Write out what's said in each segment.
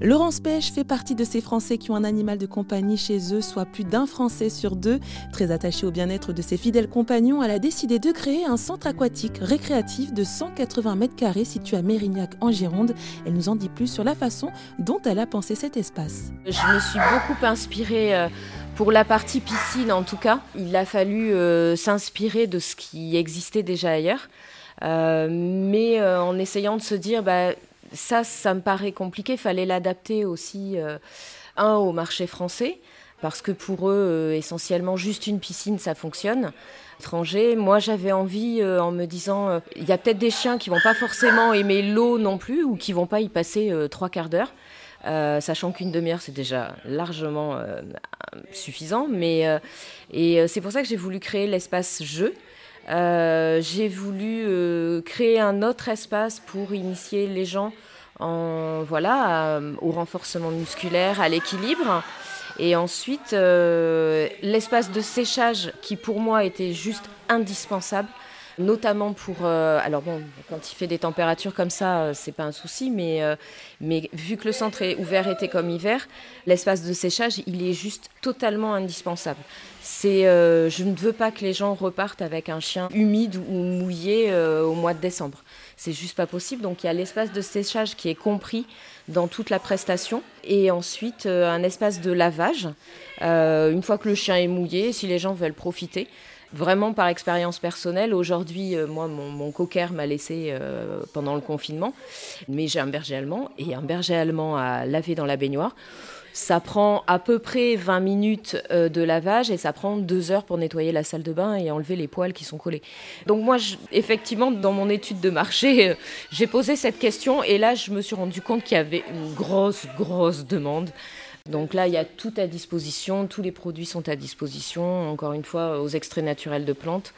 Laurence Pêche fait partie de ces Français qui ont un animal de compagnie chez eux, soit plus d'un Français sur deux. Très attachée au bien-être de ses fidèles compagnons, elle a décidé de créer un centre aquatique récréatif de 180 mètres carrés situé à Mérignac en Gironde. Elle nous en dit plus sur la façon dont elle a pensé cet espace. Je me suis beaucoup inspirée euh, pour la partie piscine en tout cas. Il a fallu euh, s'inspirer de ce qui existait déjà ailleurs. Euh, mais en essayant de se dire, bah, ça, ça me paraît compliqué. Fallait l'adapter aussi, euh, un, au marché français, parce que pour eux, euh, essentiellement, juste une piscine, ça fonctionne. Étranger, moi j'avais envie, euh, en me disant, il y a peut-être des chiens qui vont pas forcément aimer l'eau non plus, ou qui vont pas y passer trois quarts d'heure. sachant qu'une demi-heure c'est déjà largement suffisant, et c'est pour ça que j'ai voulu créer l'espace jeu, euh, j'ai voulu euh, créer un autre espace pour initier les gens en, voilà, au renforcement musculaire, à l'équilibre. Et ensuite, euh, l'espace de séchage qui pour moi était juste indispensable notamment pour. alors bon, quand il fait des températures comme ça, c'est pas un souci, mais, mais vu que le centre est ouvert été comme hiver, l'espace de séchage, il est juste totalement indispensable euh, je ne veux pas que les gens repartent avec un chien humide ou mouillé euh, au mois de décembre. C'est juste pas possible. Donc il y a l'espace de séchage qui est compris dans toute la prestation et ensuite euh, un espace de lavage. une fois que le chien est mouillé, si les gens veulent profiter. Vraiment par expérience personnelle, aujourd'hui, moi, mon, mon m'a laissé pendant le confinement, mais j'ai un berger allemand et un berger allemand à laver dans la baignoire. Ça prend à peu près 20 minutes euh, de lavage et ça prend deux heures pour nettoyer la salle de bain et enlever les poils qui sont collés. Donc moi, effectivement, dans mon étude de marché, euh, j'ai posé cette question et là, je me suis rendu compte qu'il y avait une grosse, grosse demande. Donc là, il y a tout à disposition, tous les produits sont à disposition, encore une fois, aux extraits naturels de plantes.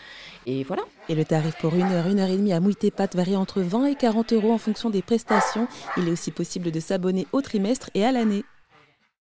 Et voilà. Et le tarif pour une heure, une heure et demie à Mouilleté Pâtes varie entre 20 et 40 euros en fonction des prestations. Il est aussi possible de s'abonner au trimestre et à l'année.